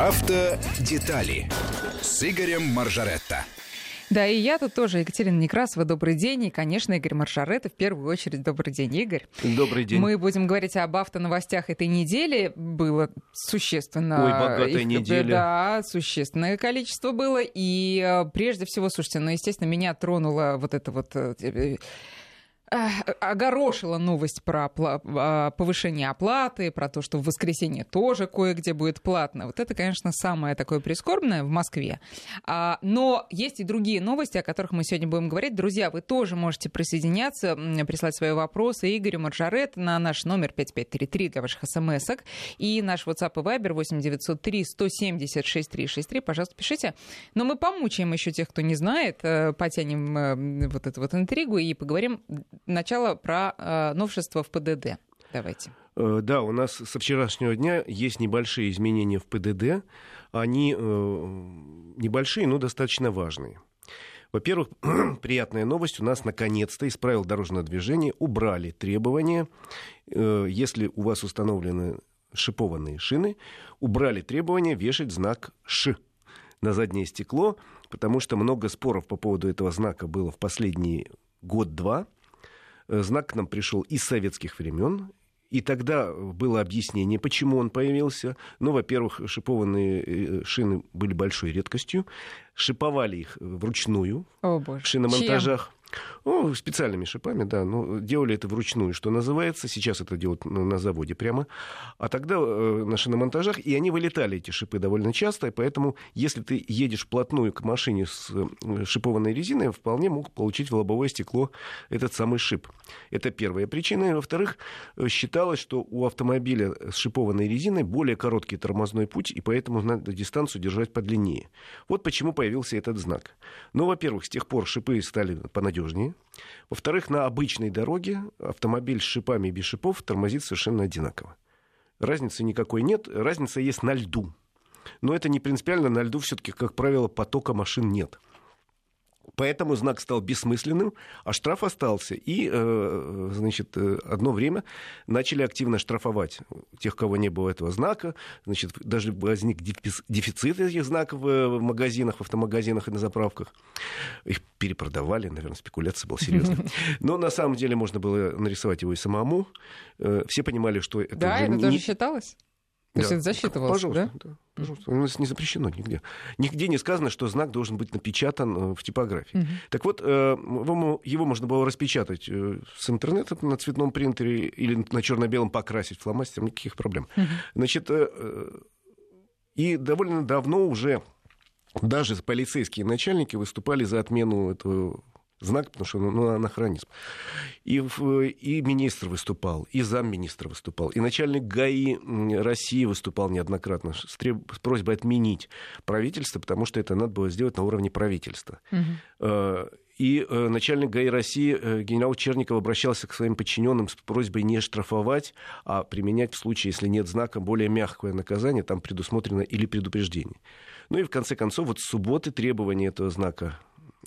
Автодетали с Игорем Маржаретто. Да, и я тут тоже, Екатерина Некрасова, добрый день. И, конечно, Игорь Маршарет, в первую очередь, добрый день, Игорь. Добрый день. Мы будем говорить об автоновостях этой недели. Было существенно... Ой, богатая их, неделя. Да, существенное количество было. И э, прежде всего, слушайте, ну, естественно, меня тронула вот это вот э, огорошила новость про а, повышение оплаты, про то, что в воскресенье тоже кое-где будет платно. Вот это, конечно, самое такое прискорбное в Москве. А, но есть и другие новости, о которых мы сегодня будем говорить. Друзья, вы тоже можете присоединяться, прислать свои вопросы Игорю Маржарет на наш номер 5533 для ваших смс -ок, и наш WhatsApp и Viber 8903 170 6363. Пожалуйста, пишите. Но мы помучаем еще тех, кто не знает, э, потянем э, вот эту вот интригу и поговорим начало про э, новшества в ПДД. Давайте. Э, да, у нас со вчерашнего дня есть небольшие изменения в ПДД. Они э, небольшие, но достаточно важные. Во-первых, приятная новость. У нас наконец-то из правил дорожного движения убрали требования, если у вас установлены шипованные шины, убрали требования вешать знак «Ш» на заднее стекло, потому что много споров по поводу этого знака было в последний год-два. Э, знак к нам пришел из советских времен, и тогда было объяснение, почему он появился. Ну, во-первых, шипованные э, шины были большой редкостью. Шиповали их вручную О, боже. в шиномонтажах. Чем? Ну, специальными шипами, да. Но делали это вручную, что называется. Сейчас это делают на заводе прямо. А тогда э, на шиномонтажах, и они вылетали, эти шипы, довольно часто. И поэтому, если ты едешь вплотную к машине с э, шипованной резиной, вполне мог получить в лобовое стекло этот самый шип. Это первая причина. И, во-вторых, э, считалось, что у автомобиля с шипованной резиной более короткий тормозной путь, и поэтому надо дистанцию держать подлиннее. Вот почему появился этот знак. Ну, во-первых, с тех пор шипы стали понадежнее надежнее. Во-вторых, на обычной дороге автомобиль с шипами и без шипов тормозит совершенно одинаково. Разницы никакой нет. Разница есть на льду. Но это не принципиально. На льду все-таки, как правило, потока машин нет. Поэтому знак стал бессмысленным, а штраф остался. И, э, значит, э, одно время начали активно штрафовать тех, кого не было этого знака. Значит, даже возник дефицит этих знаков в магазинах, в автомагазинах и на заправках. Их перепродавали, наверное, спекуляция была серьезная. Но на самом деле можно было нарисовать его и самому. Э, все понимали, что это Да, это не... тоже считалось? То есть это засчитывалось, пожалуйста, да? да? Пожалуйста. У нас не запрещено нигде. Нигде не сказано, что знак должен быть напечатан э, в типографии. Угу. Так вот, э, его можно было распечатать э, с интернета на цветном принтере или на черно-белом покрасить фломастером, никаких проблем. Угу. Значит, и довольно давно уже даже полицейские начальники выступали за отмену этого знак, потому что ну, анахронизм. И, и министр выступал, и замминистра выступал, и начальник ГАИ России выступал неоднократно с, треб... с просьбой отменить правительство, потому что это надо было сделать на уровне правительства. Угу. И э, начальник ГАИ России э, генерал Черников обращался к своим подчиненным с просьбой не штрафовать, а применять в случае, если нет знака, более мягкое наказание, там предусмотрено или предупреждение. Ну и в конце концов, вот с субботы требования этого знака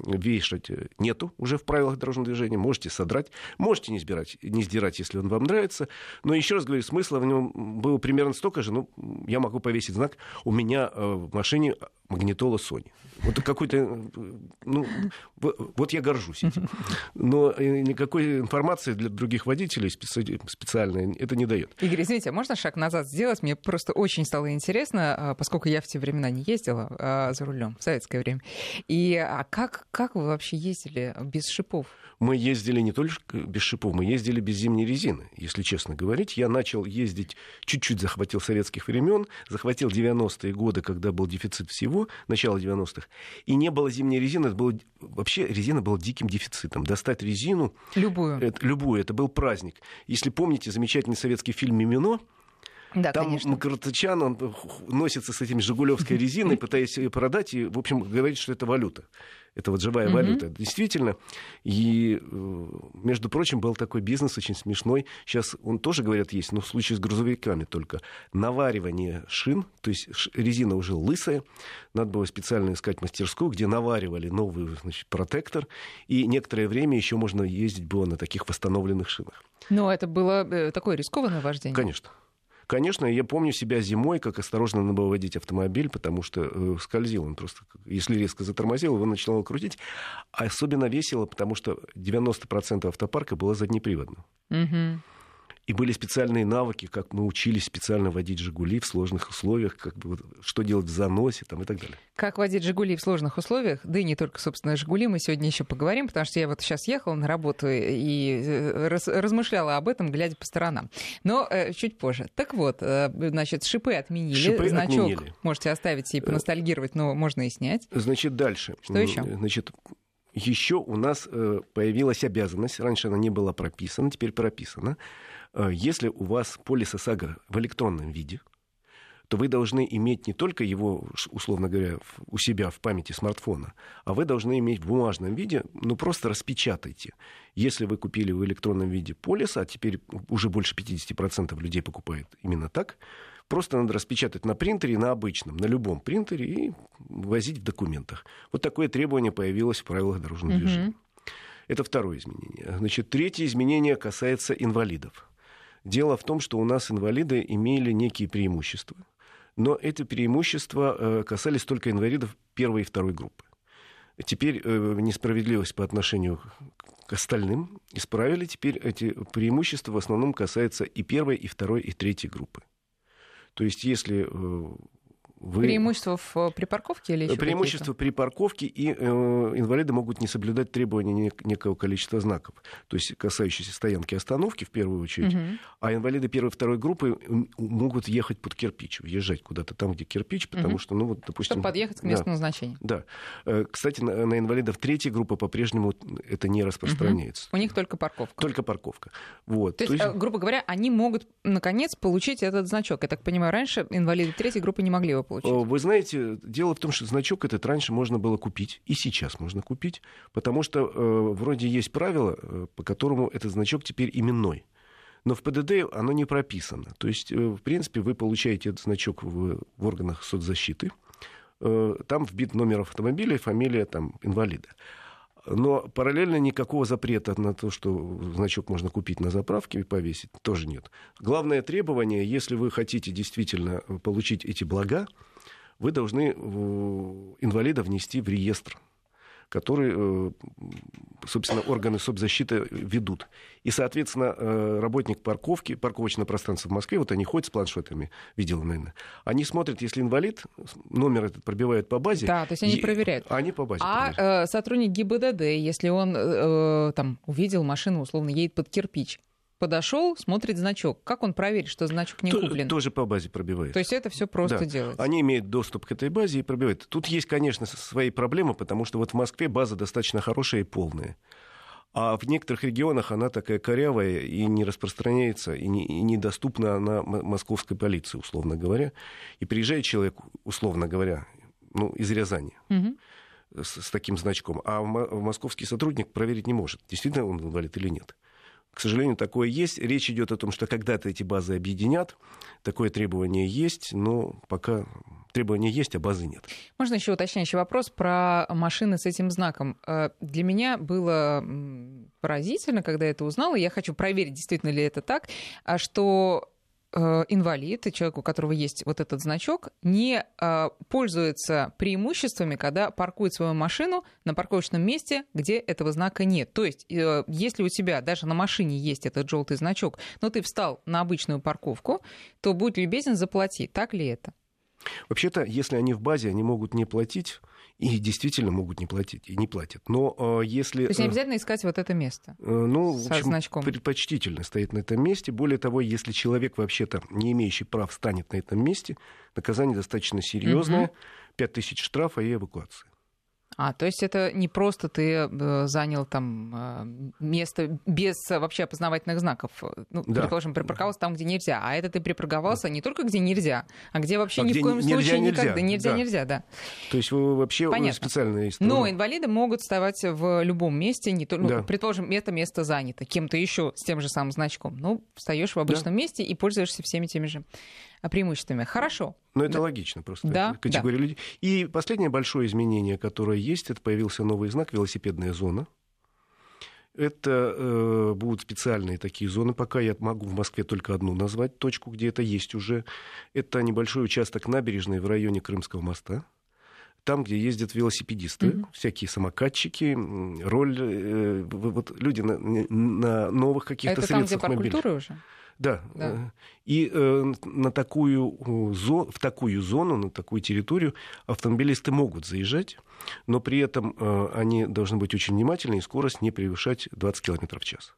вешать нету уже в правилах дорожного движения. Можете содрать, можете не, сбирать, не сдирать, если он вам нравится. Но еще раз говорю, смысла в нем было примерно столько же. Ну, я могу повесить знак. У меня э, в машине магнитола Sony. Вот какой-то, ну, вот я горжусь этим. Но э, никакой информации для других водителей специальной это не дает. Игорь, извините, а можно шаг назад сделать? Мне просто очень стало интересно, а, поскольку я в те времена не ездила а, за рулем, в советское время. И а как, как вы вообще ездили без шипов? Мы ездили не только без шипов, мы ездили без зимней резины, если честно говорить. Я начал ездить, чуть-чуть захватил советских времен, захватил 90-е годы, когда был дефицит всего, начало 90-х, и не было зимней резины, это было, вообще резина была диким дефицитом. Достать резину... Любую. Это, любую, это был праздник. Если помните замечательный советский фильм «Мимино», да, Там конечно. Макартычан, он носится с этими жигулевской резиной, пытаясь ее продать, и, в общем, говорит, что это валюта. Это вот живая mm-hmm. валюта. Действительно. И, э, между прочим, был такой бизнес очень смешной. Сейчас он тоже, говорят, есть, но в случае с грузовиками только. Наваривание шин, то есть резина уже лысая. Надо было специально искать мастерскую, где наваривали новый значит, протектор. И некоторое время еще можно ездить было на таких восстановленных шинах. Но это было э, такое рискованное вождение. Конечно. Конечно, я помню себя зимой, как осторожно надо водить автомобиль, потому что э, скользил он просто. Если резко затормозил, его начинало крутить. Особенно весело, потому что 90% автопарка было заднеприводным. Мгм. И были специальные навыки, как мы учились специально водить «Жигули» в сложных условиях, как бы, что делать в заносе там, и так далее. Как водить «Жигули» в сложных условиях, да и не только, собственно, «Жигули», мы сегодня еще поговорим, потому что я вот сейчас ехала на работу и э, раз- размышляла об этом, глядя по сторонам. Но э, чуть позже. Так вот, э, значит, шипы отменили, Шипы значок отменили. можете оставить и поностальгировать, но можно и снять. Значит, дальше. Что еще? Значит, еще у нас э, появилась обязанность, раньше она не была прописана, теперь прописана. Э, Если у вас полис ОСАГО в электронном виде, то вы должны иметь не только его, условно говоря, у себя в памяти смартфона, а вы должны иметь в бумажном виде, ну просто распечатайте. Если вы купили в электронном виде полис, а теперь уже больше 50% людей покупает именно так, просто надо распечатать на принтере, на обычном, на любом принтере и возить в документах. Вот такое требование появилось в правилах дорожного Мгм. движения. Это второе изменение. Значит, третье изменение касается инвалидов. Дело в том, что у нас инвалиды имели некие преимущества, но эти преимущества э, касались только инвалидов первой и второй группы. Теперь э, несправедливость по отношению к остальным исправили. Теперь эти преимущества в основном касаются и первой, и второй, и третьей группы. То есть, если э, вы... Преимущество в э, припарковке или еще Преимущество при парковке, и э, инвалиды могут не соблюдать требования нек- некого количества знаков, то есть касающиеся стоянки и остановки в первую очередь. Мгм. А инвалиды первой и второй группы могут ехать под кирпич, въезжать куда-то там, где кирпич, потому Мгм. что, ну вот, допустим... Чтобы подъехать к Да. месту назначения. Да. Э, Кстати, на, на инвалидов третьей группы по-прежнему это не распространяется. У них только парковка. Только парковка. Вот. То есть, э, грубо говоря, они могут, наконец, получить этот значок. Я так понимаю, раньше инвалиды третьей группы не могли его получить. Э, Вы знаете, дело в том, что значок этот раньше можно было купить, и сейчас можно купить, потому что э, вроде есть правило, э, по которому этот значок теперь именной. Но в ПДД оно не прописано. То есть, э, в принципе, вы получаете этот значок в, в органах соцзащиты. Э, там вбит номер автомобиля и фамилия там, инвалида. Но параллельно никакого запрета на то, что значок можно купить на заправке и повесить, тоже нет. Главное требование, если вы хотите действительно получить эти блага, вы должны э, инвалида внести в реестр, который, э, собственно, органы соцзащиты ведут. И, соответственно, э, работник парковки, парковочное пространство в Москве, вот они ходят с планшетами, видел, наверное, они смотрят, если инвалид, номер этот пробивают по базе. Да, то есть они и- проверяют. Они по базе А проверяют. э, сотрудник ГИБДД, если он э, там увидел машину, условно, едет под кирпич, подошел, смотрит значок, как он проверит, что значок не куплен? Тоже по базе пробивает. То есть это все просто Да. делается. Они имеют доступ к этой базе и пробивают. Тут есть, конечно, свои проблемы, потому что вот в Москве база достаточно хорошая и полная. А в некоторых регионах она такая корявая и не распространяется, и, не, и недоступна она московской полиции, условно говоря. И приезжает человек, условно говоря, ну, из Рязани Мгм. с, с таким значком, а московский сотрудник проверить не может, действительно он инвалид или нет. К сожалению, такое есть. Речь идет о том, что когда-то эти базы объединят. Такое требование есть, но пока требование есть, а базы нет. Можно еще уточняющий вопрос про машины с этим знаком. Э, Для меня было поразительно, когда я это узнала, я хочу проверить, действительно ли это так, а что инвалид, и человек, у которого есть вот этот значок, не э, пользуется преимуществами, когда паркует свою машину на парковочном месте, где этого знака нет. То есть, э, если у тебя даже на машине есть этот желтый значок, но ты встал на обычную парковку, то будь любезен, заплати. Так ли это? Вообще-то, если они в базе, они могут не платить, и действительно могут не платить, и не платят. Но э, если... То есть не э, обязательно искать вот это место. Э, Ну, в общем, значком. предпочтительно стоит на этом месте. Более того, если человек вообще-то не имеющий прав станет на этом месте, наказание достаточно серьезное. 5000 штрафа и эвакуация. А, то есть это не просто ты э, занял там э, место без вообще опознавательных знаков. Ну, Да. предположим, припарковался там, где нельзя. А это ты припарковался не только где нельзя, а где вообще А ни где в коем нельзя, случае нельзя, никогда. Нельзя, да. нельзя, да. То есть вы вообще Понятно. специально есть Но инвалиды могут вставать в любом месте, не только, ну, Да. предположим, это место занято кем-то еще с тем же самым значком. Ну, встаешь в обычном месте и пользуешься всеми теми же а, преимуществами. Хорошо. Но это Да. логично просто. Да, Категория людей. И последнее большое изменение, которое есть, это появился новый знак велосипедная зона. Это э, будут специальные такие зоны. Пока я могу в Москве только одну назвать точку, где это есть уже. Это небольшой участок набережной в районе Крымского моста. Там, где ездят велосипедисты, mm-hmm. всякие самокатчики, роль, э, вот люди на, на новых каких-то это средствах там, где парк уже? Да. да. И э, на такую, зо, в такую зону, на такую территорию автомобилисты могут заезжать, но при этом э, они должны быть очень внимательны и скорость не превышать 20 км в час.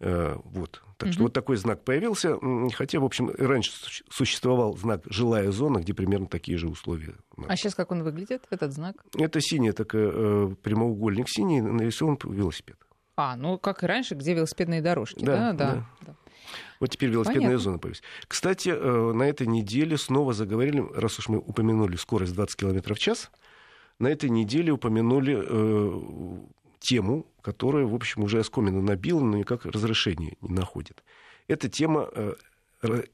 Э, вот. Так угу. что вот такой знак появился. Хотя, в общем, раньше существовал знак «жилая зона», где примерно такие же условия. А сейчас как он выглядит, этот знак? Это синий, такой э, прямоугольник синий, нарисован велосипед. А, ну как и раньше, где велосипедные дорожки, да? Да, да. да. Вот теперь велосипедная Понятно. зона появилась. Кстати, э, на этой неделе снова заговорили, раз уж мы упомянули скорость 20 км в час, на этой неделе упомянули э, тему, которая, в общем, уже оскомину набила, но никак разрешения не находит. Это тема э,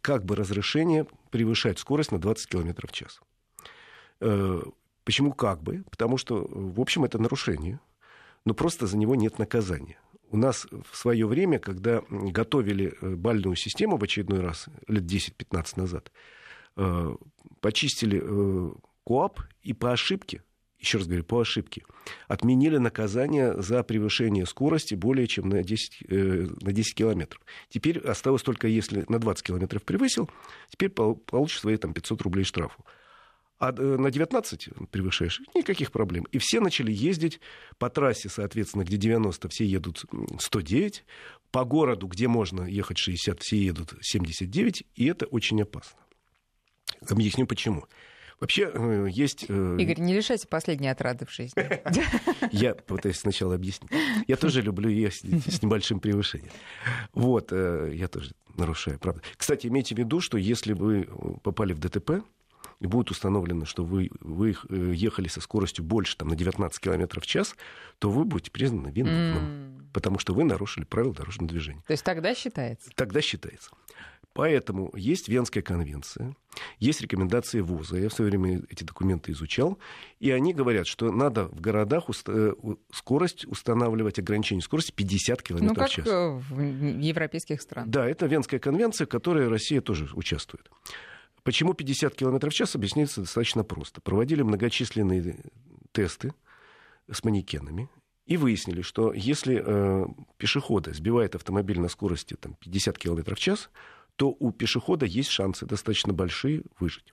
как бы разрешение превышать скорость на 20 км в час. Э, почему как бы? Потому что, в общем, это нарушение, но просто за него нет наказания у нас в свое время, когда готовили э, бальную систему в очередной раз, лет 10-15 назад, э, почистили э, КОАП и по ошибке, еще раз говорю, по ошибке, отменили наказание за превышение скорости более чем на 10, на 10 километров. Теперь осталось только, если на 20 километров превысил, теперь получишь свои там, 500 рублей штрафу а э, на 19 превышаешь, никаких проблем. И все начали ездить по трассе, соответственно, где 90, все едут 109, по городу, где можно ехать 60, все едут 79, и это очень опасно. Объясню почему. Вообще э, есть... Э, Игорь, не лишайся последней отрады в жизни. Я пытаюсь сначала объяснить. Я тоже люблю ездить с небольшим превышением. Вот, я тоже нарушаю, правда. Кстати, имейте в виду, что если вы попали в ДТП, и будет установлено, что вы, вы э, ехали со скоростью больше там, на 19 км в час, то вы будете признаны виновным, mm. потому что вы нарушили правила дорожного движения. То есть тогда считается? Тогда считается. Поэтому есть Венская конвенция, есть рекомендации ВУЗа. Я в свое время эти документы изучал. И они говорят, что надо в городах уст... Э, скорость устанавливать, ограничение скорости 50 км ну, в час. Ну, как в европейских странах. Да, это Венская конвенция, в которой Россия тоже участвует. Почему 50 км в час, объясняется достаточно просто. Проводили многочисленные тесты с манекенами и выяснили, что если э, пешехода сбивает автомобиль на скорости там, 50 км в час, то у пешехода есть шансы достаточно большие выжить.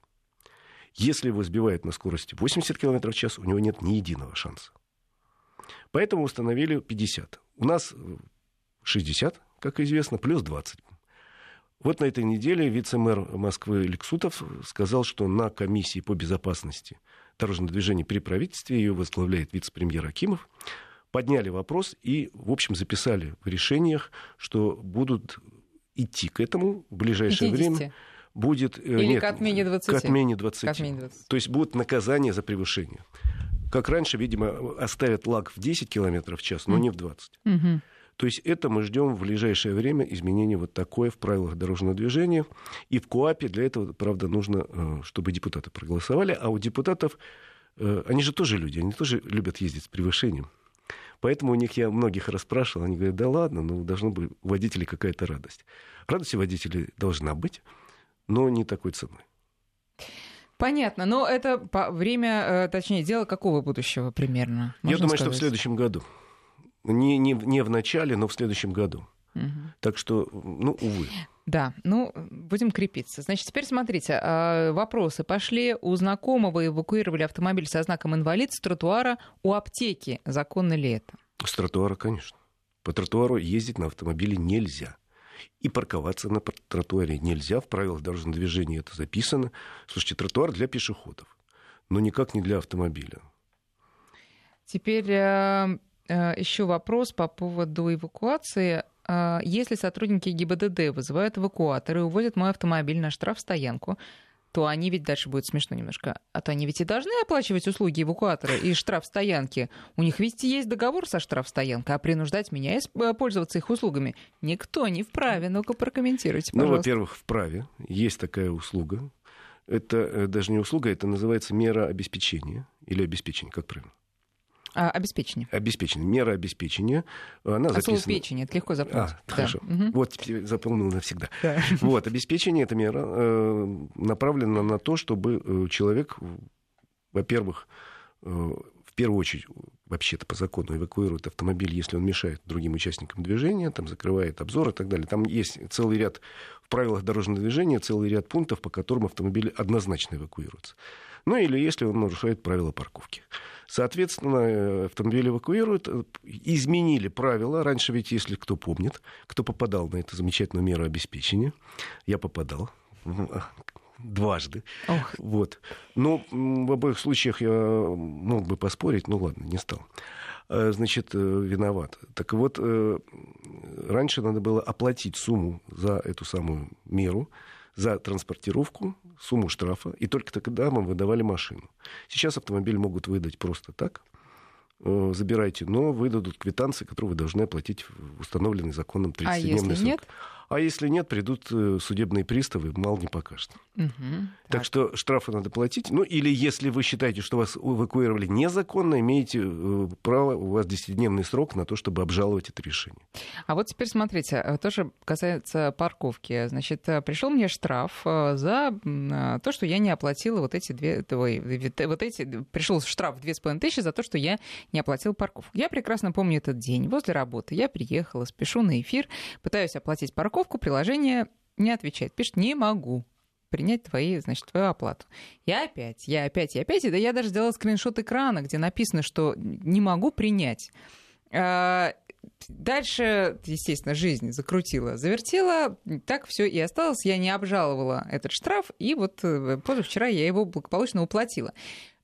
Если его сбивает на скорости 80 км в час, у него нет ни единого шанса. Поэтому установили 50. У нас 60, как известно, плюс 20. Вот на этой неделе вице-мэр Москвы Лексутов сказал, что на комиссии по безопасности дорожного движения при правительстве, ее возглавляет вице-премьер Акимов, подняли вопрос и, в общем, записали в решениях, что будут идти к этому в ближайшее 50. время. Будет, э, Или нет, к отмене 20. К отмене 20. К отмене 20. То есть будет наказание за превышение. Как раньше, видимо, оставят лаг в 10 км в час, но mm. не в 20. Mm-hmm. То есть это мы ждем в ближайшее время изменение вот такое в правилах дорожного движения. И в КОАПе для этого, правда, нужно, э, чтобы депутаты проголосовали. А у депутатов, э, они же тоже люди, они тоже любят ездить с превышением. Поэтому у них я многих расспрашивал, они говорят, да ладно, ну должна быть у водителей какая-то радость. Радость у водителей должна быть, но не такой ценой. Понятно, но это время, э, точнее, дело какого будущего примерно? Я думаю, сказать? что в следующем году. Не, не, не в начале, но в следующем году. Угу. Так что, ну, увы. Да, ну, будем крепиться. Значит, теперь смотрите, а, вопросы пошли. У знакомого эвакуировали автомобиль со знаком инвалид с тротуара у аптеки. Законно ли это? С тротуара, конечно. По тротуару ездить на автомобиле нельзя. И парковаться на тротуаре нельзя. В правилах дорожного движения это записано. Слушайте, тротуар для пешеходов, но никак не для автомобиля. Теперь э, еще вопрос по поводу эвакуации. Э, если сотрудники ГИБДД вызывают эвакуаторы и увозят мой автомобиль на штрафстоянку, то они ведь дальше будет смешно немножко. А то они ведь и должны оплачивать услуги эвакуатора и штрафстоянки. У них ведь есть договор со штрафстоянкой, а принуждать меня э, пользоваться их услугами никто не вправе. Ну-ка прокомментируйте, ну, пожалуйста. Ну, во-первых, вправе. Есть такая услуга. Это даже не услуга, это называется мера обеспечения. Или обеспечения, как правильно? А, обеспечение. Обеспечение. Мера обеспечения. Она а записана... слово печень, это легко запомнить. А, да. хорошо. Угу. Вот теперь запомнил навсегда. Да. Вот, обеспечение, эта мера э, направлена на то, чтобы э, человек, во-первых, э, в первую очередь, вообще-то по закону эвакуирует автомобиль, если он мешает другим участникам движения, там закрывает обзор и так далее. Там есть целый ряд в правилах дорожного движения, целый ряд пунктов, по которым автомобили однозначно эвакуируются. Ну или если он нарушает правила парковки. Соответственно, э, автомобиль эвакуируют. Э, изменили правила. Раньше ведь, если кто помнит, кто попадал на эту замечательную меру обеспечения, я попадал дважды. Ох. Вот. Но в обоих случаях я мог бы поспорить, ну ладно, не стал. Э, значит, виноват. Так вот, раньше надо было оплатить сумму за эту самую меру за транспортировку, сумму штрафа, и только тогда мы выдавали машину. Сейчас автомобиль могут выдать просто так, э, забирайте, но выдадут квитанции, которые вы должны оплатить в установленный законом 30-дневный а срок. Нет? А если нет, придут э, судебные приставы, мало не покажет. Угу, так. так что штрафы надо платить. Ну, или если вы считаете, что вас эвакуировали незаконно, имеете э, право, у вас 10-дневный срок на то, чтобы обжаловать это решение. А вот теперь смотрите, э, тоже касается парковки. Значит, пришел мне штраф за то, что я не оплатила вот эти две... Ой, вот эти... Пришел штраф в 2500 за то, что я не оплатила парковку. Я прекрасно помню этот день. Возле работы я приехала, спешу на эфир, пытаюсь оплатить парковку, парковку, приложение не отвечает. Пишет, не могу принять твои, значит, твою оплату. Я опять, я опять, я опять. Да я даже сделала скриншот экрана, где написано, что не могу принять. А, дальше, естественно, жизнь закрутила, завертела, так все и осталось. Я не обжаловала этот штраф, и вот э, позавчера я его благополучно уплатила.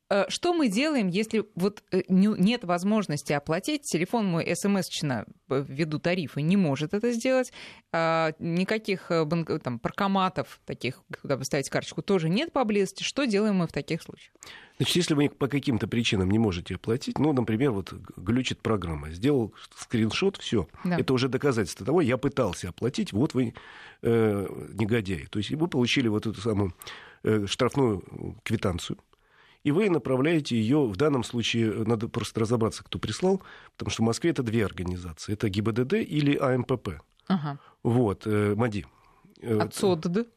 Э, что мы делаем, если вот э, нет возможности оплатить? Телефон мой смс-чно э, ввиду тарифа не может это сделать. А, никаких там, паркоматов таких, куда вы ставите карточку, тоже нет поблизости. Что делаем мы в таких случаях? Значит, если вы по каким-то причинам не можете оплатить, ну, например, вот глючит программа, сделал скриншот, все, да. это уже доказательство того, я пытался оплатить, вот вы э, негодяй. То есть вы получили вот эту самую э, штрафную квитанцию, и вы направляете ее, в данном случае э, надо просто разобраться, кто прислал, потому что в Москве это две организации, это ГИБДД или АМПП. Ага. Вот, э, МАДИ. Э, От СОДД?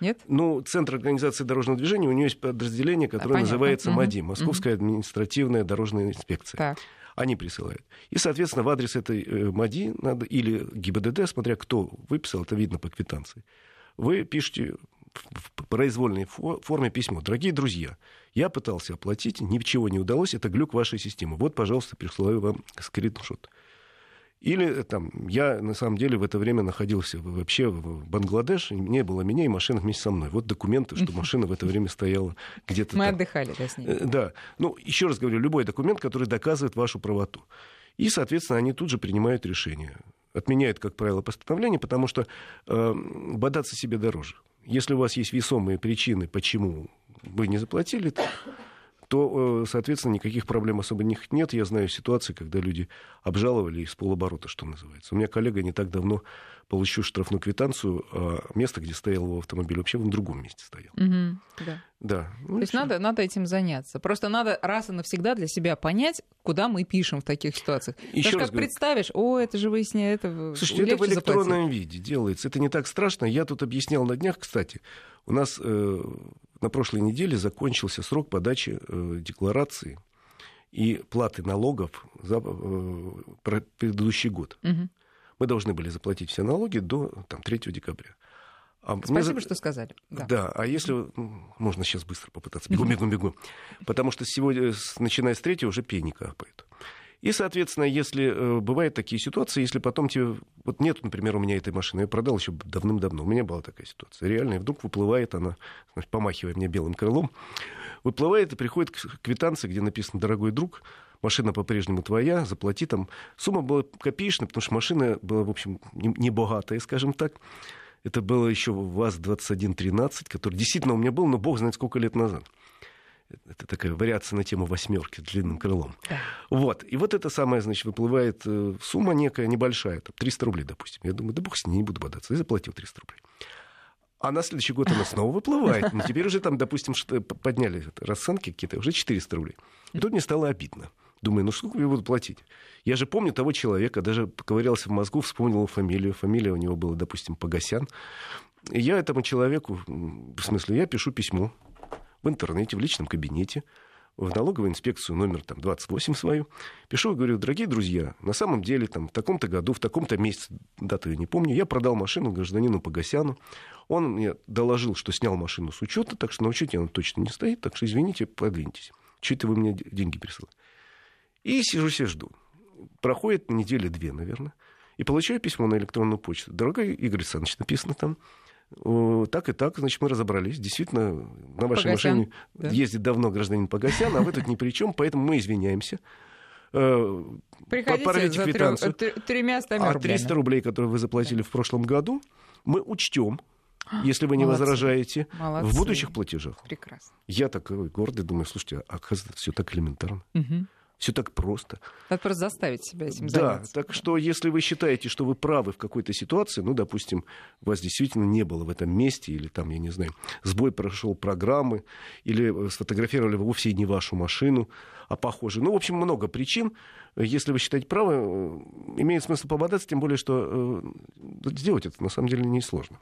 Нет? Ну, Центр организации дорожного движения, у него есть подразделение, которое Понятно. называется угу. МАДИ, Московская угу. административная дорожная инспекция. Так. Они присылают. И, соответственно, в адрес этой МАДИ надо, или ГИБДД, смотря кто выписал, это видно по квитанции, вы пишете в произвольной форме письмо. Дорогие друзья, я пытался оплатить, ничего не удалось, это глюк вашей системы. Вот, пожалуйста, присылаю вам скриншот. Или там, я на самом деле в это время находился вообще в Бангладеш, не было меня и машина вместе со мной. Вот документы, что машина в это время стояла где-то Мы там. отдыхали, да, с ней. Э, да. Ну, еще раз говорю, любой документ, который доказывает вашу правоту. И, соответственно, они тут же принимают решение. Отменяют, как правило, постановление, потому что э, бодаться себе дороже. Если у вас есть весомые причины, почему вы не заплатили, то, э, соответственно, никаких проблем особо них нет. Я знаю ситуации, когда люди обжаловали из полоборота, что называется. У меня коллега не так давно получил штрафную квитанцию, а место, где стоял его автомобиль, вообще в другом месте стоял. Угу, да. Да. Ну, То есть надо, надо этим заняться. Просто надо раз и навсегда для себя понять, куда мы пишем в таких ситуациях. Еще Даже как говорю, представишь, о, это же выясняет, это Слушайте, это в электронном заплатить. виде делается. Это не так страшно. Я тут объяснял на днях, кстати, у нас э, на прошлой неделе закончился срок подачи э, декларации и платы налогов за э, предыдущий год. Угу. Мы должны были заплатить все налоги до там, 3 декабря. А Спасибо, мы... что сказали. Да. да, а если... Можно сейчас быстро попытаться. Бегу, бегу, бегу. Потому что сегодня, начиная с третьего, уже пени капает. И, соответственно, если э, бывают такие ситуации, если потом тебе... Вот нет, например, у меня этой машины, я продал еще давным-давно. У меня была такая ситуация. Реально, и вдруг выплывает она, значит, помахивая мне белым крылом, выплывает и приходит к квитанции, где написано «Дорогой друг», машина по-прежнему твоя, заплати там. Сумма была копеечная, потому что машина была, в общем, не богатая, скажем так. Это было еще ВАЗ-2113, который действительно у меня был, но бог знает сколько лет назад. Это такая вариация на тему восьмерки с длинным крылом. Да. Вот. И вот это самое, значит, выплывает э, сумма некая небольшая, там, 300 рублей, допустим. Я думаю, да бог с ней, не буду бодаться. И заплатил 300 рублей. А на следующий год она снова выплывает. Но теперь уже там, допустим, подняли расценки какие-то, уже 400 рублей. И тут мне стало обидно. Думаю, ну сколько я буду платить? Я же помню того человека, даже поковырялся в мозгу, вспомнил фамилию. Фамилия у него была, допустим, Погосян. И я этому человеку, в смысле, я пишу письмо в интернете, в личном кабинете, в налоговую инспекцию номер там, 28 свою, пишу и говорю, дорогие друзья, на самом деле там, в таком-то году, в таком-то месяце, дату я не помню, я продал машину гражданину Погосяну. Он мне доложил, что снял машину с учета, так что на учете она точно не стоит, так что извините, подвиньтесь. Что это вы мне деньги присылаете? И сижу себе жду. Проходит недели две, наверное. И получаю письмо на электронную почту. Дорогой Игорь Александрович, написано там, так и так, значит, мы разобрались. Действительно, на вашей Погосян, машине да? ездит давно гражданин Погосян, а вы тут ни при чем, поэтому мы извиняемся. Э, Приходите за квитанцию. тремя А 300 рублей, которые вы заплатили в прошлом году, мы учтем, если вы не Молодцы. возражаете, Молодцы. в будущих платежах. Прекрасно. Я такой гордый думаю, слушайте, а оказывается, все так элементарно. Угу. Все так просто. Надо просто заставить себя этим да, заняться. Так что, если вы считаете, что вы правы в какой-то ситуации, ну, допустим, вас действительно не было в этом месте, или там, я не знаю, сбой прошел программы, или сфотографировали вовсе не вашу машину, а похоже. Ну, в общем, много причин. Если вы считаете правы, э, имеет смысл пободаться, тем более, что э, сделать это на самом деле несложно.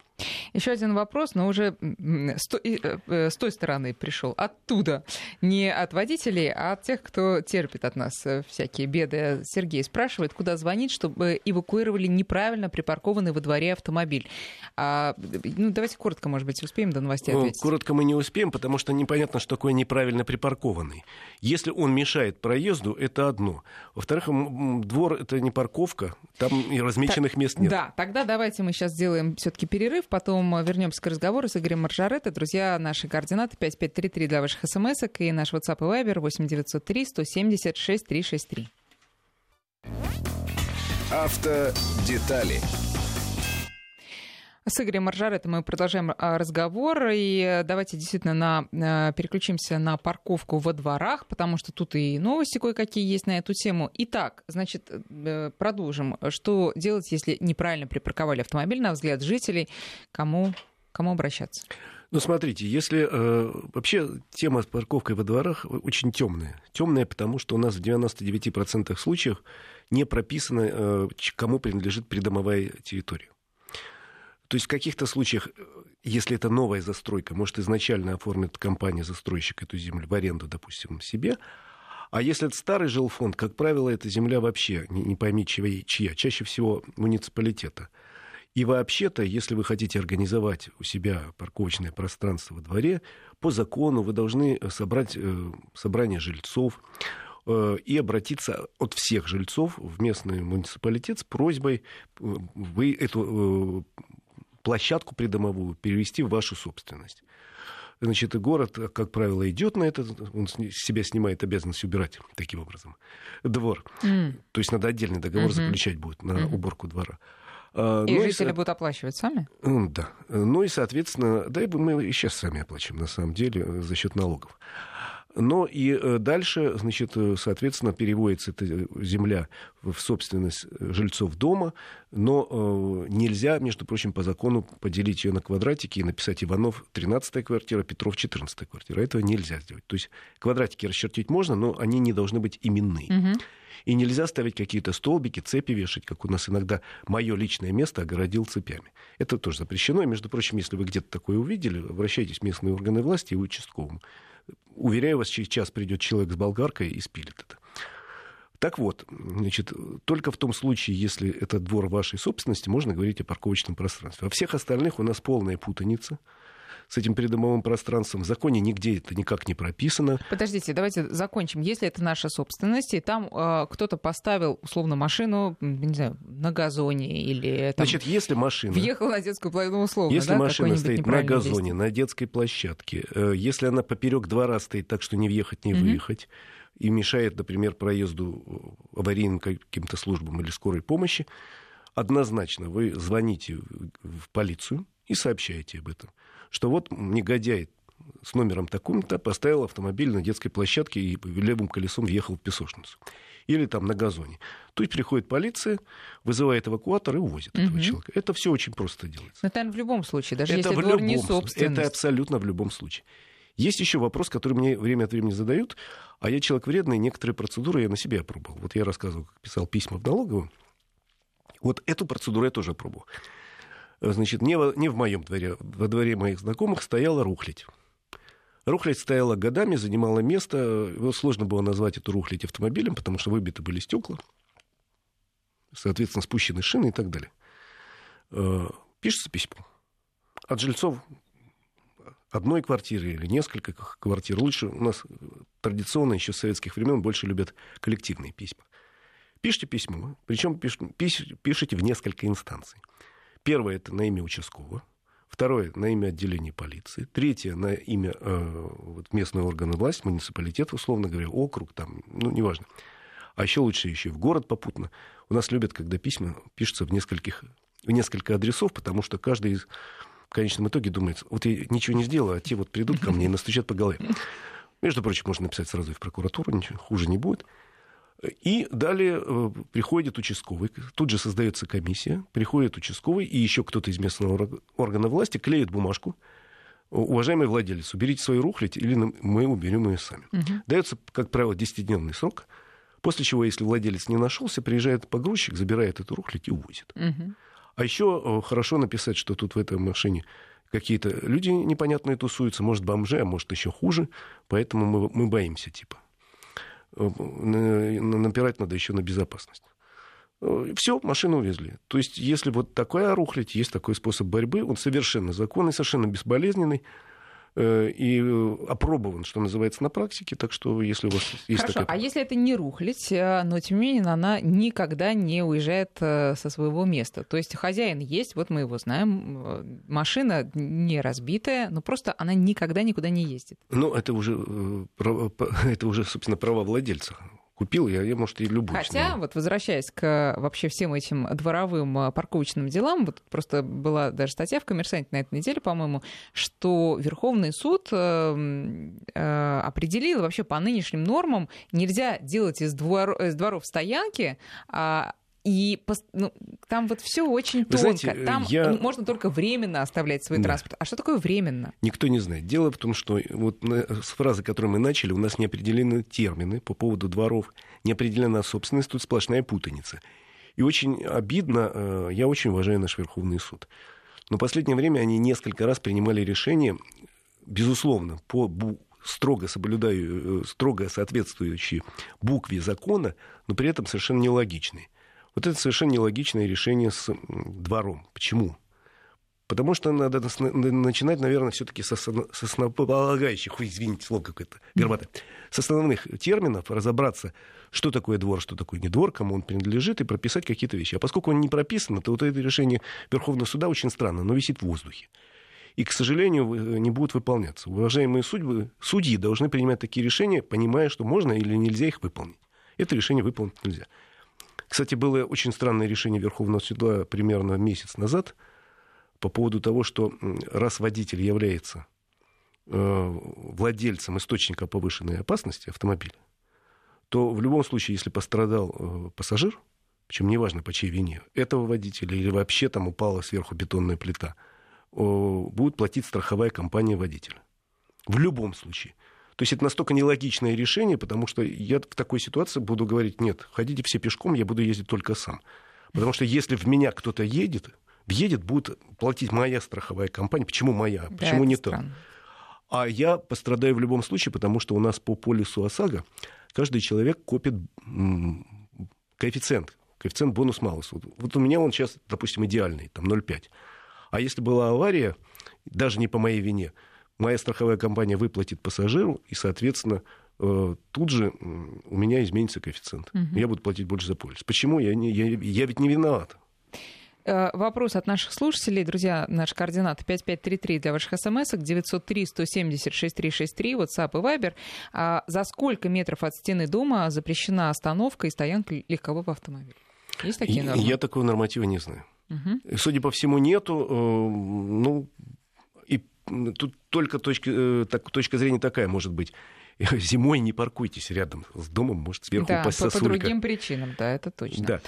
Еще один вопрос, но уже с той, э, с той стороны пришел, оттуда. Не от водителей, а от тех, кто терпит от нас всякие беды. Сергей спрашивает, куда звонить, чтобы эвакуировали неправильно припаркованный во дворе автомобиль. А, ну, давайте коротко, может быть, успеем до новостей ну, ответить. Коротко мы не успеем, потому что непонятно, что такое неправильно припаркованный. Если он мешает проезду, это одно. Во-вторых, двор это не парковка, там и размеченных так, мест нет. Да, тогда давайте мы сейчас сделаем все-таки перерыв, потом вернемся к разговору с Игорем Маржаретто. Друзья, наши координаты 5533 для ваших смс и наш WhatsApp и Viber 8903 176 363. Автодетали с Игорем Маржаретом мы продолжаем а, разговор. И давайте действительно на, а, переключимся на парковку во дворах, потому что тут и новости кое-какие есть на эту тему. Итак, значит, э, продолжим. Что делать, если неправильно припарковали автомобиль, на взгляд жителей? Кому, кому обращаться? Ну, смотрите, если э, вообще тема с парковкой во дворах очень темная. Темная, потому что у нас в 99% случаев не прописано, э, кому принадлежит придомовая территория. То есть в каких-то случаях, э, если это новая застройка, может изначально оформит компания-застройщик эту землю в аренду, допустим, себе, а если это старый жилфонд, как правило, эта земля вообще, не, не пойми чья, чья, чаще всего муниципалитета. И вообще-то, если вы хотите организовать у себя парковочное пространство во дворе, по закону вы должны собрать э, собрание жильцов э, и обратиться от всех жильцов в местный муниципалитет с просьбой э, вы эту э, площадку придомовую перевести в вашу собственность. Значит, город, как правило, идет на это, он с себя снимает обязанность убирать таким образом двор. Mm. То есть надо отдельный договор mm-hmm. заключать будет на mm-hmm. уборку двора. А, и ну, жители и, будут оплачивать сами? Да. Ну и, соответственно, да, и мы и сейчас сами оплачиваем, на самом деле, за счет налогов. Но и э, дальше, значит, э, соответственно, переводится эта земля в собственность жильцов дома, но э, нельзя, между прочим, по закону поделить ее на квадратики и написать Иванов 13 квартира, Петров 14 квартира. Этого нельзя сделать. То есть квадратики расчертить можно, но они не должны быть именные. Угу. И нельзя ставить какие-то столбики, цепи вешать, как у нас иногда мое личное место огородил цепями. Это тоже запрещено. И, между прочим, если вы где-то такое увидели, обращайтесь в местные органы власти и в участковому. Уверяю вас, через час придет человек с болгаркой и спилит это. Так вот, значит, только в том случае, если это двор вашей собственности, можно говорить о парковочном пространстве. Во всех остальных у нас полная путаница с этим придомовым пространством. В законе нигде это никак не прописано. Подождите, давайте закончим. Если это наша собственность, и там э, кто-то поставил, условно, машину, не знаю, на газоне или... Там, Значит, если машина... Въехал на детскую площадку, ну, условно, Если да, машина стоит на газоне, действие. на детской площадке, э, если она поперек двора стоит так, что не въехать, не выехать, mm-hmm. и мешает, например, проезду аварийным каким-то службам или скорой помощи, однозначно вы звоните в полицию и сообщаете об этом что вот негодяй с номером таким-то поставил автомобиль на детской площадке и левым колесом въехал в песочницу. Или там на газоне. То есть приходит полиция, вызывает эвакуатор и увозит угу. этого человека. Это все очень просто делается. Но это в любом случае, даже это если в любом, не собственность. Это абсолютно в любом случае. Есть еще вопрос, который мне время от времени задают, а я человек вредный, некоторые процедуры я на себе опробовал. Вот я рассказывал, как писал письма в налоговую. Вот эту процедуру я тоже опробовал. Значит, не, в, не в моем дворе, во дворе моих знакомых стояла рухлядь. Рухлядь стояла годами, занимала место. Его сложно было назвать эту рухлядь автомобилем, потому что выбиты были стекла, соответственно, спущены шины и так далее. Э, пишется письмо от жильцов одной квартиры или несколько квартир. Лучше у нас традиционно еще с советских времен больше любят коллективные письма. Пишите письмо, причем пишите в несколько инстанций. Первое это на имя участкового, второе на имя отделения полиции, третье на имя э, вот, местного органа власти, муниципалитет, условно говоря, округ, там, ну, неважно. А еще лучше еще в город попутно. У нас любят, когда письма пишутся в нескольких в несколько адресов, потому что каждый из в конечном итоге думает, вот я ничего не сделаю, а те вот придут ко мне и настучат по голове. Между прочим, можно написать сразу и в прокуратуру, ничего хуже не будет. И далее э, приходит участковый, тут же создается комиссия, приходит участковый, и еще кто-то из местного органа власти клеит бумажку, уважаемый владелец, уберите свою рухлядь, или мы уберем ее сами. Угу. Дается, как правило, 10-дневный срок, после чего, если владелец не нашелся, приезжает погрузчик, забирает эту рухлядь и увозит. Угу. А еще э, хорошо написать, что тут в этой машине какие-то люди непонятные тусуются, может, бомжи, а может, еще хуже, поэтому мы, мы боимся, типа. Э, напирать надо еще на безопасность. Э, Все, машину увезли. То есть, если вот такая рухлядь, есть такой способ борьбы, он совершенно законный, совершенно безболезненный. Э, и э, опробован, что называется, на практике. Так что, если у вас есть Хорошо, такая... а если это не рухлить, э, но тем не менее она никогда не уезжает со своего места. То есть хозяин есть, вот мы его знаем, машина не разбитая, но просто она никогда никуда не ездит. Ну, это уже, это уже собственно, права владельца купил, я, я может, и любую. Хотя, вот возвращаясь к вообще всем этим дворовым а, парковочным делам, вот просто была даже статья в «Коммерсанте» на этой неделе, по-моему, что Верховный суд э, э, определил вообще по нынешним нормам нельзя делать из, двор, из дворов стоянки, а и ну, там вот все очень тонко. Знаете, там я... можно только временно оставлять свой да. транспорт. А что такое временно? Никто не знает. Дело в том, что вот с фразы, которую мы начали, у нас не определены термины по поводу дворов, не определена собственность, тут сплошная путаница. И очень обидно, э, я очень уважаю наш Верховный суд. Но в последнее время они несколько раз принимали решения, безусловно, по строго соблюдаю, э, строго соответствующие букве закона, но при этом совершенно нелогичные. Вот это совершенно нелогичное решение с двором. Почему? Потому что надо начинать, наверное, все-таки с основополагающих, извините, слово какое-то горбатое, с основных терминов, разобраться, что такое двор, что такое не двор, кому он принадлежит, и прописать какие-то вещи. А поскольку он не прописан, то вот это решение Верховного суда очень странно, но висит в воздухе. И, к сожалению, э, не будут выполняться. Уважаемые судьбы, судьи должны принимать такие решения, понимая, что можно или нельзя их выполнить. Это решение выполнить нельзя. Кстати, было очень странное решение Верховного суда примерно месяц назад по поводу того, что раз водитель является э, владельцем источника повышенной опасности автомобиля, то в любом случае, если пострадал э, пассажир, причем неважно по чьей вине, этого водителя или вообще там упала сверху бетонная плита, будет платить страховая компания водителя. В любом случае. То есть это настолько нелогичное решение, потому что я в такой ситуации буду говорить, нет, ходите все пешком, я буду ездить только сам. Потому что если в меня кто-то едет, едет, будет платить моя страховая компания. Почему моя? Почему да, не то? А я пострадаю в любом случае, потому что у нас по полису ОСАГО каждый человек копит коэффициент, коэффициент бонус-малус. Вот, вот у меня он сейчас, допустим, идеальный, там 0,5. А если была авария, даже не по моей вине, моя страховая компания выплатит пассажиру, и, соответственно, э, тут же у меня изменится коэффициент. Угу. Я буду платить больше за полис. Почему? Я, не, я, я ведь не виноват. Э, вопрос от наших слушателей. Друзья, наш координат 5533 для ваших смс 903 170 6363, WhatsApp и Viber. А за сколько метров от стены дома запрещена остановка и стоянка легкового автомобиля? Есть такие нормы? Я такого норматива не знаю. Угу. Судя по всему, нету. Э, ну, тут только точка, э, так, точка зрения такая может быть. Зимой не паркуйтесь рядом с домом, может сверху да, упасть по, по другим причинам, да, это точно. Да.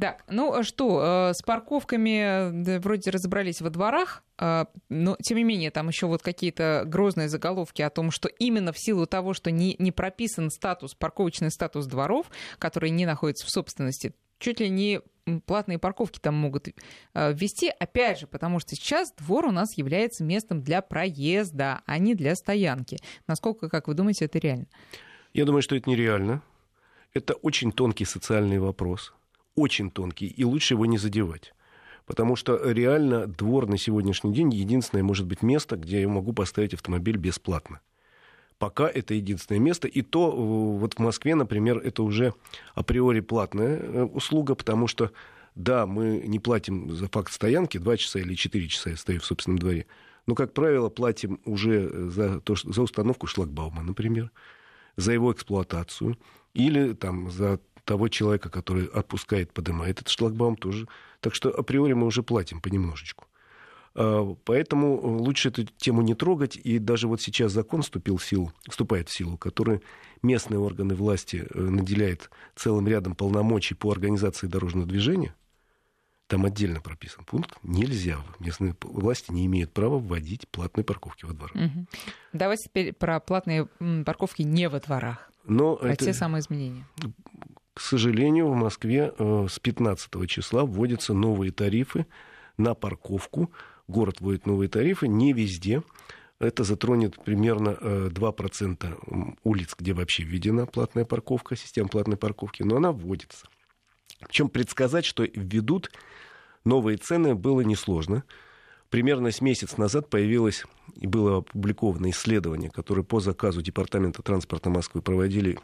Так, ну а что, э, с парковками вроде разобрались во дворах, э, но тем не менее там еще вот какие-то грозные заголовки о том, что именно в силу того, что не, не прописан статус, парковочный статус дворов, которые не находятся в собственности, чуть ли не платные парковки там могут э, ввести, опять же, потому что сейчас двор у нас является местом для проезда, а не для стоянки. Насколько, как вы думаете, это реально? Я думаю, что это нереально. Это очень тонкий социальный вопрос очень тонкий, и лучше его не задевать. Потому что реально двор на сегодняшний день единственное может быть место, где я могу поставить автомобиль бесплатно. Пока это единственное место. И то э, вот в Москве, например, это уже априори платная э, услуга, потому что да, мы не платим за факт стоянки 2 часа или 4 часа я стою в собственном дворе. Но, как правило, платим уже за, то, за установку шлагбаума, например, за его эксплуатацию или там, за того человека, который отпускает, поднимает этот шлагбаум тоже. Так что априори мы уже платим понемножечку. А, поэтому лучше эту тему не трогать. И даже вот сейчас закон вступил в силу, вступает в силу, который местные органы власти э, наделяет целым рядом полномочий по организации дорожного движения. Там отдельно прописан пункт. Нельзя. Местные власти не имеют права вводить платные парковки во дворах. Угу. Давайте теперь про платные парковки не во дворах. Но про это... те самые изменения. К сожалению, в Москве э, с 15 числа вводятся новые тарифы на парковку. Город вводит новые тарифы не везде. Это затронет примерно 2% э, улиц, где вообще введена платная парковка, система платной парковки, но она вводится. Причем предсказать, что введут новые цены, было несложно. Примерно с месяц назад появилось и было опубликовано исследование, которое по заказу Департамента транспорта Москвы проводили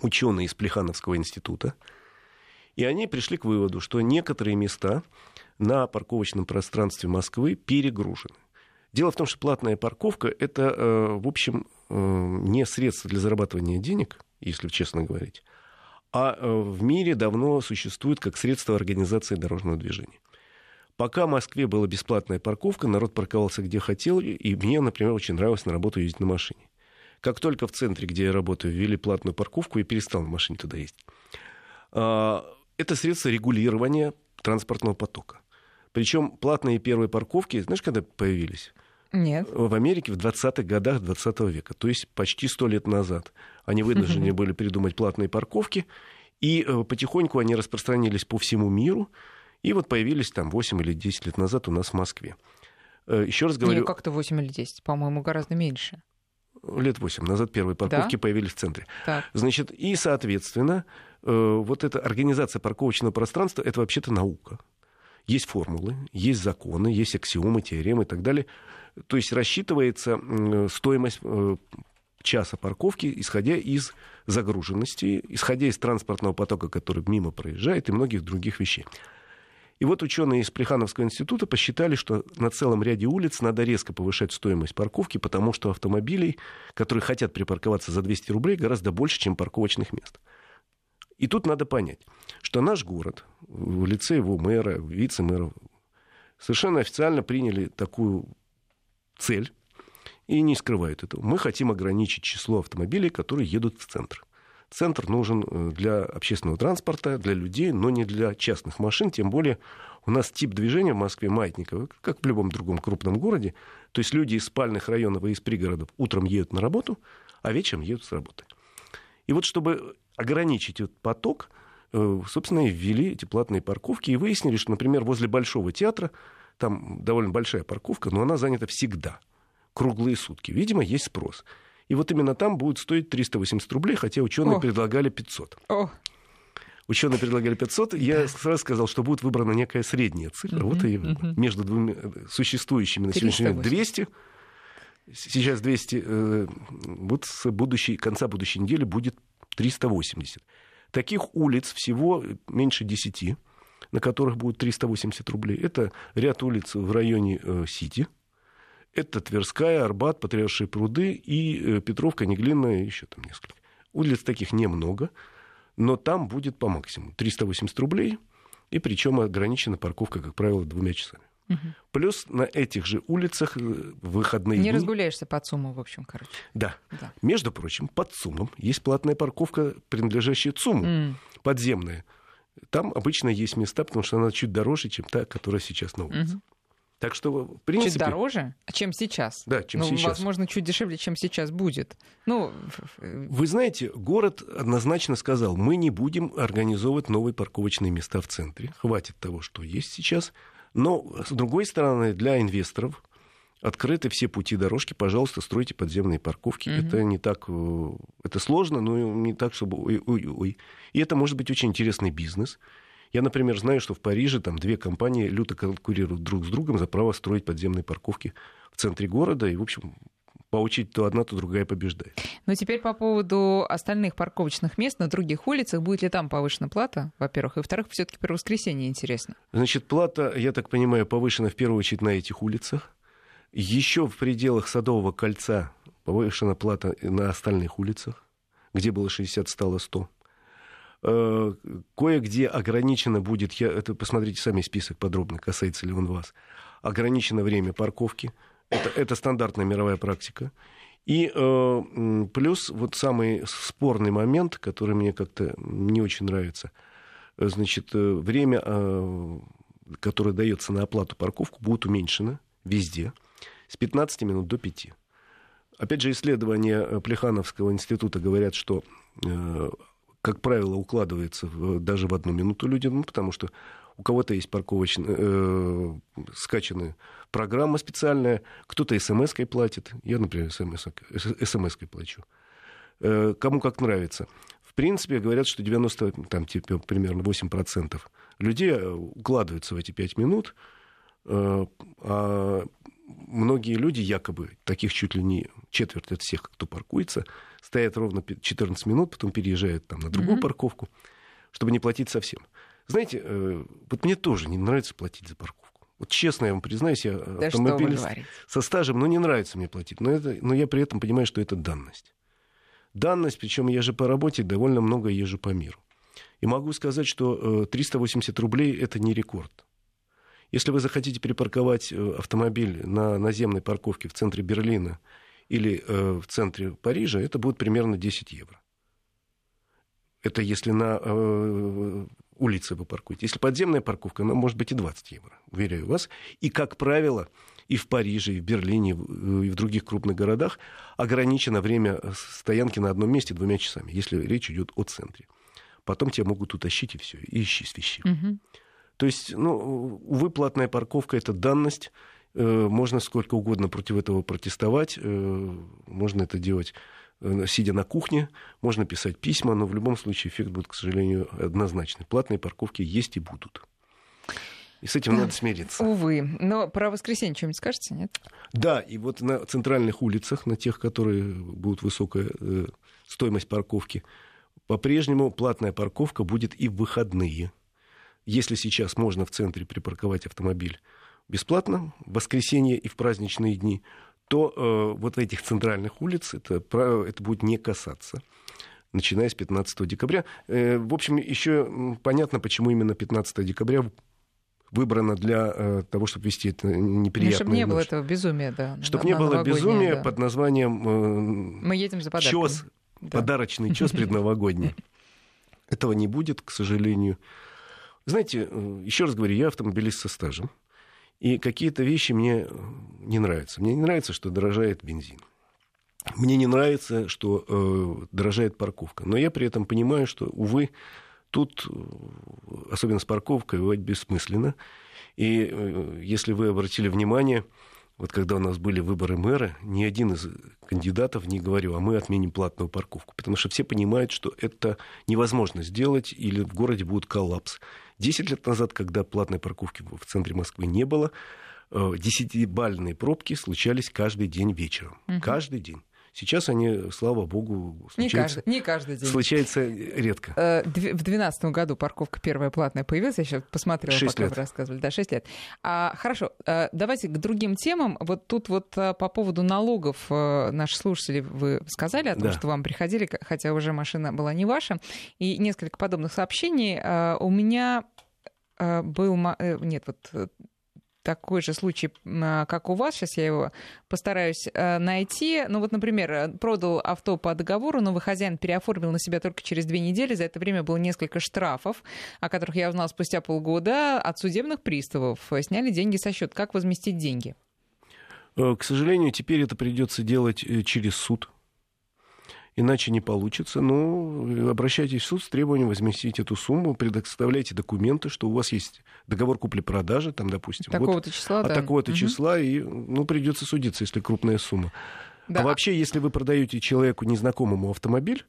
ученые из Плехановского института, и они пришли к выводу, что некоторые места на парковочном пространстве Москвы перегружены. Дело в том, что платная парковка – это, э, в общем, э, не средство для зарабатывания денег, если честно говорить, а э, в мире давно существует как средство организации дорожного движения. Пока в Москве была бесплатная парковка, народ парковался где хотел, и мне, например, очень нравилось на работу ездить на машине. Как только в центре, где я работаю, ввели платную парковку, я перестал на машине туда ездить. Это средство регулирования транспортного потока. Причем платные первые парковки, знаешь, когда появились? Нет. В Америке в 20-х годах 20 века, то есть почти сто лет назад. Они вынуждены были придумать платные парковки, и э, потихоньку они распространились по всему миру, и вот появились там 8 или 10 лет назад у нас в Москве. Э, Еще раз говорю... Не, как-то 8 или 10, по-моему, гораздо меньше лет 8 назад первые парковки да? появились в центре. Так. Значит, и, соответственно, э, вот эта организация парковочного пространства, это вообще-то наука. Есть формулы, есть законы, есть аксиомы, теоремы и так далее. То есть рассчитывается стоимость э, часа парковки, исходя из загруженности, исходя из транспортного потока, который мимо проезжает, и многих других вещей. И вот ученые из Плехановского института посчитали, что на целом ряде улиц надо резко повышать стоимость парковки, потому что автомобилей, которые хотят припарковаться за 200 рублей, гораздо больше, чем парковочных мест. И тут надо понять, что наш город в лице его мэра, вице-мэра совершенно официально приняли такую цель и не скрывают этого. Мы хотим ограничить число автомобилей, которые едут в центр. Центр нужен э, для общественного транспорта, для людей, но не для частных машин. Тем более у нас тип движения в Москве маятниковый, как в любом другом крупном городе. То есть люди из спальных районов и из пригородов утром едут на работу, а вечером едут с работы. И вот чтобы ограничить этот поток, э, собственно, и ввели эти платные парковки и выяснили, что, например, возле Большого театра, там довольно большая парковка, но она занята всегда, круглые сутки. Видимо, есть спрос. И вот именно там будет стоить 380 рублей, хотя ученые О. предлагали 500. О. Ученые предлагали 500, я сразу сказал, что будет выбрана некая средняя цифра. Uh-huh, вот и uh-huh. между двумя существующими на сегодняшний день 200. Сейчас 200, э, вот с будущей, конца будущей недели будет 380. Таких улиц всего меньше 10, на которых будет 380 рублей. Это ряд улиц в районе э, Сити, это Тверская, Арбат, Патриаршие пруды и э, Петровка, Неглинная, еще там несколько. Улиц таких немного, но там будет по максимуму 380 рублей, и причем ограничена парковка, как правило, двумя часами. Угу. Плюс на этих же улицах э, выходные Не дни... разгуляешься под ЦУМом, в общем, короче. Да. да. Между прочим, под ЦУМом есть платная парковка, принадлежащая ЦУМу, mm. подземная. Там обычно есть места, потому что она чуть дороже, чем та, которая сейчас на улице. Мгм. Так что, в принципе... Чуть дороже, чем сейчас. Да, чем ну, сейчас. возможно, чуть дешевле, чем сейчас будет. Ну, ф- Вы знаете, город однозначно сказал, мы не будем организовывать новые парковочные места в центре. Хватит того, что есть сейчас. Но, с другой стороны, для инвесторов открыты все пути дорожки. Пожалуйста, стройте подземные парковки. Мгм. Это не так... э, Это сложно, но не так, чтобы... Ой-ой-ой. И это может быть очень интересный бизнес. Я, например, знаю, что в Париже там две компании люто конкурируют друг с другом за право строить подземные парковки в центре города. И, в общем, по очереди то одна, то другая побеждает. Но теперь по поводу остальных парковочных мест на других улицах. Будет ли там повышена плата, во-первых? И, во-вторых, все таки про воскресенье интересно. Значит, плата, я так понимаю, повышена в первую очередь на этих улицах. Еще в пределах Садового кольца повышена плата на остальных улицах, где было 60, стало 100. Э, Кое-где ограничено будет, я, это посмотрите сами список подробно, касается ли он вас, ограничено время парковки. Это, это стандартная мировая практика. И э, плюс вот самый спорный момент, который мне как-то не очень нравится, значит, э, время, э, которое дается на оплату парковку, будет уменьшено везде с 15 минут до 5. Опять же, исследования э, Плехановского института говорят, что, как правило, укладывается в- даже в одну минуту люди, ну, потому что у кого-то есть парковочная, э, скачанная программа специальная, кто-то смс-кой платит. Я, например, смс-кой плачу. Э, Кому как нравится. В принципе, говорят, что 90, там, типа, примерно 8% людей э, укладываются в эти 5 минут, э, а многие люди, якобы, таких чуть ли не четверть от всех, кто паркуется, стоят ровно пи- 14 минут, потом переезжают там на другую Мгм. парковку, чтобы не платить совсем. Знаете, э, вот мне тоже не нравится платить за парковку. Вот честно я вам признаюсь, я Да автомобилист со стажем, но не нравится мне платить. Но, это, но я при этом понимаю, что это данность. Данность, причем я же по работе довольно много езжу по миру. И могу сказать, что э, 380 рублей это не рекорд. Если вы захотите припарковать э, автомобиль на наземной парковке в центре Берлина или э, в центре Парижа, это будет примерно 10 евро. Это если на э, улице вы паркуете. Если подземная парковка, она может быть и 20 евро, уверяю вас. И, как правило, и в Париже, и в Берлине, и в других крупных городах ограничено время стоянки на одном месте двумя часами, если речь идет о центре. Потом тебя могут утащить и все, и ищи свищи. Мгм. То есть, ну, увы, платная парковка это данность. Э, Можно сколько угодно против этого протестовать. э, Можно это делать э, сидя на кухне, можно писать письма, но в любом случае эффект будет, к сожалению, однозначный. Платные парковки есть и будут. И с этим надо смириться. Увы. Но про воскресенье что-нибудь скажете, нет? Да, и вот на центральных улицах, на тех, которые будут высокая э, стоимость парковки, по-прежнему платная парковка будет и в выходные. Если сейчас можно в центре припарковать автомобиль бесплатно, в воскресенье и в праздничные дни, то э, вот этих центральных улиц это, это будет не касаться начиная с 15 декабря. Э, в общем, еще понятно, почему именно 15 декабря выбрано для э, того, чтобы вести это неприятное... Ну, чтобы не было ночь. этого безумия, да. Чтобы не было безумия да. под названием э, Мы едем за подарками. чес, Да. подарочный чес предновогодний. Этого не будет, к сожалению. Знаете, э, еще раз говорю, я автомобилист со стажем. И какие-то вещи мне э, не нравятся. Мне не нравится, что дорожает бензин. Мне не нравится, что э, дорожает парковка. Но я при этом понимаю, что, увы, тут, э, особенно с парковкой, бывать бессмысленно. И э, если вы обратили внимание, вот когда у нас были выборы мэра, ни один из кандидатов не говорил, а мы отменим платную парковку. Потому что все понимают, что это невозможно сделать, или в городе будет коллапс. Десять лет назад, когда платной парковки в центре Москвы не было, э, десятибальные пробки случались каждый день вечером. Мгм. Каждый день. Сейчас они, слава богу, Не случаются, каждый, не каждый день. случается редко. Э, В 2012 году парковка первая платная появилась, я сейчас посмотрела, пока лет. вы рассказывали. Да, 6 лет. А, хорошо, э, давайте к другим темам. Вот тут вот э, по поводу налогов э, наши слушатели, вы сказали о том, Да. что вам приходили, хотя уже машина была не ваша, и несколько подобных сообщений. У меня был... Нет, вот такой же случай, а, как у вас. Сейчас я его постараюсь э, найти. Ну вот, например, продал авто по договору, новый хозяин переоформил на себя только через две недели. За это время было несколько штрафов, о которых я узнал спустя полгода от судебных приставов. Сняли деньги со счета. Как возместить деньги? К сожалению, теперь это придется делать через суд иначе не получится. Ну, обращайтесь в суд с требованием возместить эту сумму, предоставляйте документы, что у вас есть договор купли-продажи, там, допустим. Такого-то вот, числа, да. такого-то угу. числа, и, ну, придется судиться, если крупная сумма. Да. А вообще, если вы продаете человеку незнакомому автомобиль,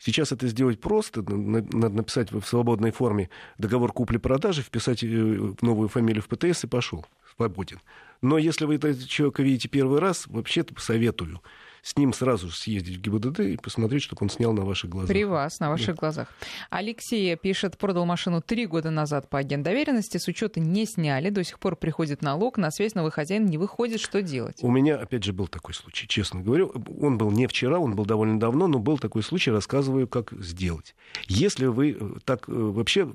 Сейчас это сделать просто. Надо написать в свободной форме договор купли-продажи, вписать э, новую фамилию в ПТС и пошел. Свободен. Но если вы этого человека видите первый раз, вообще-то советую с ним сразу съездить в ГИБДД и посмотреть, чтобы он снял на ваших глазах. При вас, на ваших да. глазах. Алексей пишет, продал машину три года назад по агент доверенности, с учета не сняли, до сих пор приходит налог, на связь новый хозяин не выходит, что делать? У меня, опять же, был такой случай, честно говорю. Он был не вчера, он был довольно давно, но был такой случай, рассказываю, как сделать. Если вы э, так э, вообще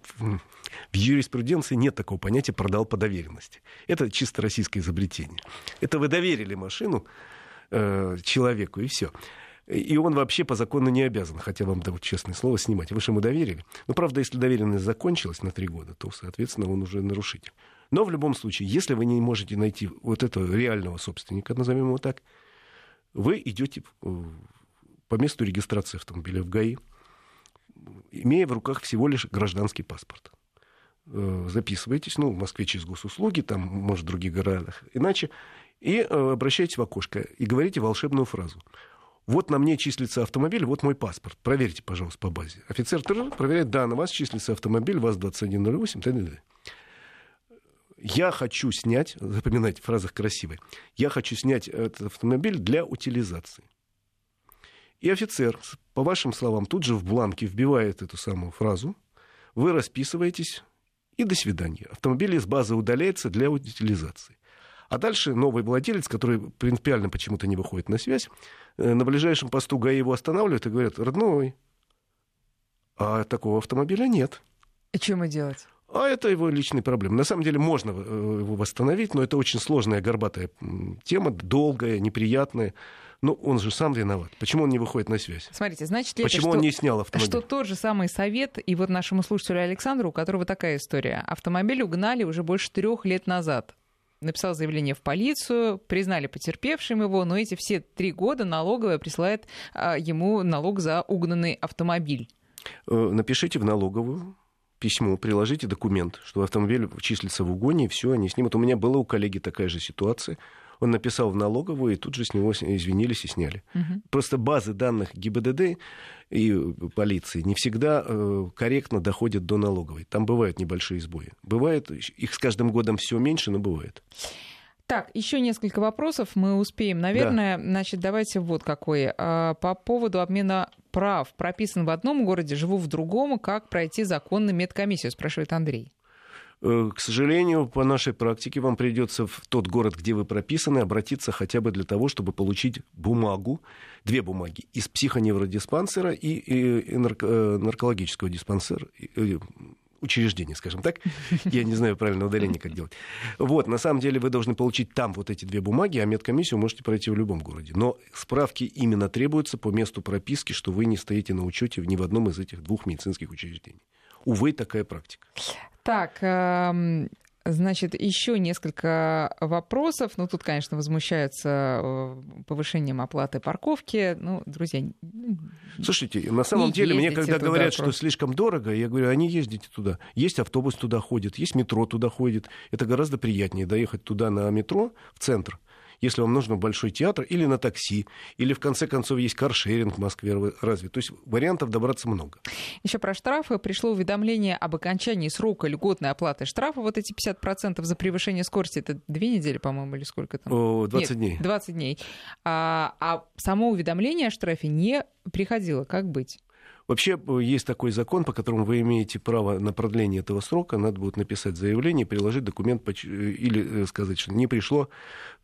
в юриспруденции нет такого понятия «продал по доверенности». Это чисто российское изобретение. Это вы доверили машину, э, человеку, и все. И он вообще по закону не обязан, хотя вам дают честное слово, снимать. Вы же ему доверили. Но, правда, если доверенность закончилась на три года, то, соответственно, он уже нарушитель. Но в любом случае, если вы не можете найти вот этого реального собственника, назовем его так, вы идете по месту регистрации автомобиля в ГАИ, имея в руках всего лишь гражданский паспорт. Э, записывайтесь, ну, в Москве через госуслуги, там, может, в других городах иначе, и э, обращайтесь в окошко и говорите волшебную фразу. Вот на мне числится автомобиль, вот мой паспорт. Проверьте, пожалуйста, по базе. Офицер проверяет, да, на вас числится автомобиль, ВАЗ-2108, т.д. Я хочу снять, запоминайте, в фразах красивые, я хочу снять этот автомобиль для утилизации. И офицер, по вашим словам, тут же в бланке вбивает эту самую фразу, вы расписываетесь, и до свидания. Автомобиль из базы удаляется для утилизации. А дальше новый владелец, который принципиально почему-то не выходит на связь, э, на ближайшем посту ГАИ его останавливают и говорят, родной, а такого автомобиля нет. И что ему делать? А это его личные проблемы. На самом деле можно э, его восстановить, но это очень сложная, горбатая тема, долгая, неприятная. Но он же сам виноват. Почему он не выходит на связь? Смотрите, значит ли Почему это, он не снял автомобиль? Что тот же самый совет, и вот нашему слушателю Александру, у которого такая история. Автомобиль угнали уже больше трех лет назад написал заявление в полицию, признали потерпевшим его, но эти все три года налоговая присылает а, ему налог за угнанный автомобиль. Э, напишите в налоговую письмо, приложите документ, что автомобиль числится в угоне, и все, они снимут. У меня была у коллеги такая же ситуация. Он написал в налоговую, и тут же с него извинились и сняли. Угу. Просто базы данных ГИБДД и полиции не всегда э, корректно доходят до налоговой. Там бывают небольшие сбои. Бывает, их с каждым годом все меньше, но бывает. Так, еще несколько вопросов мы успеем. Наверное, да. значит, давайте вот какой. А, по поводу обмена прав. Прописан в одном городе, живу в другом. Как пройти законно медкомиссию, спрашивает Андрей. Э, к сожалению, по нашей практике вам придется в тот город, где вы прописаны, обратиться хотя бы для того, чтобы получить бумагу, две бумаги, из психоневродиспансера и, и, и э, наркологического диспансера, учреждения, скажем так. Я не знаю правильного удаления, как делать. Вот, на самом деле вы должны получить там вот эти две бумаги, а медкомиссию можете пройти в любом городе. Но справки именно требуются по месту прописки, что вы не стоите на учете ни в одном из этих двух медицинских учреждений. Увы, такая практика. Так, эм, Значит, еще несколько вопросов. Ну, тут, конечно, возмущаются э, повышением оплаты парковки. Ну, друзья... Слушайте, на самом деле, мне когда говорят, просто. что слишком дорого, я говорю, а не ездите туда. Есть автобус туда ходит, есть метро туда ходит. Это гораздо приятнее доехать туда на метро, в центр, если вам нужен большой театр, или на такси, или в конце концов есть каршеринг в Москве разве. То есть вариантов добраться много. Еще про штрафы. Пришло уведомление об окончании срока льготной оплаты штрафа. Вот эти 50% за превышение скорости, это две недели, по-моему, или сколько там? О, 20 Нет, дней. 20 дней. А, а само уведомление о штрафе не приходило. Как быть? Вообще э, есть такой закон, по которому вы имеете право на продление этого срока. Надо будет написать заявление, приложить документ э, или э, сказать, что не пришло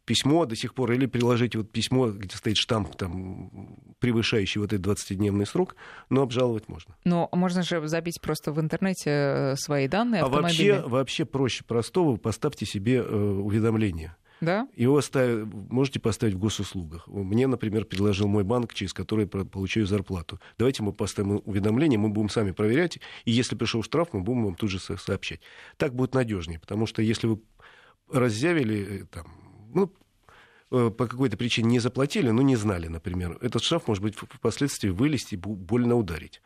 письмо до сих пор, или приложить вот письмо, где стоит штамп там, превышающий вот этот 20-дневный срок, но обжаловать можно. Но можно же забить просто в интернете свои данные А вообще, вообще проще простого, поставьте себе э, уведомление. Да? Его ставь, можете поставить в госуслугах. Мне, например, предложил мой банк, через который получаю зарплату. Давайте мы поставим уведомление, мы будем сами проверять, и если пришел штраф, мы будем вам тут же сообщать. Так будет надежнее, потому что если вы разъявили, э, там, ну, э, по какой-то причине не заплатили, но не знали, например, этот штраф может быть впоследствии вылезти и больно ударить.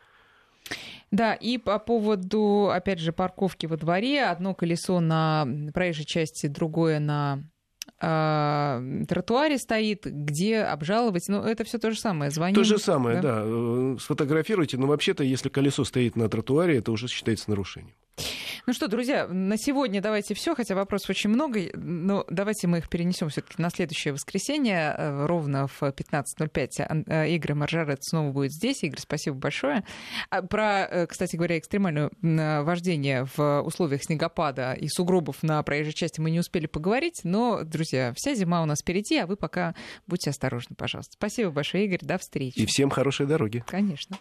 Да, и по поводу, опять же, парковки во дворе. Одно колесо на проезжей части, другое на тротуаре стоит, где обжаловать. Ну, это все то же самое. Звоним. То же самое, да. да. Э, сфотографируйте. Но вообще-то, если колесо стоит на тротуаре, это уже считается нарушением. Ну что, друзья, на сегодня давайте все, хотя вопросов очень много, но давайте мы их перенесем все-таки на следующее воскресенье, э, ровно в 15.05 э, Игорь Маржарет снова будет здесь. Игорь, спасибо большое. А про, э, кстати говоря, экстремальное вождение в условиях снегопада и сугробов на проезжей части мы не успели поговорить, но, друзья, вся зима у нас впереди, а вы пока будьте осторожны, пожалуйста. Спасибо большое, Игорь, до встречи. И всем хорошей дороги. Конечно.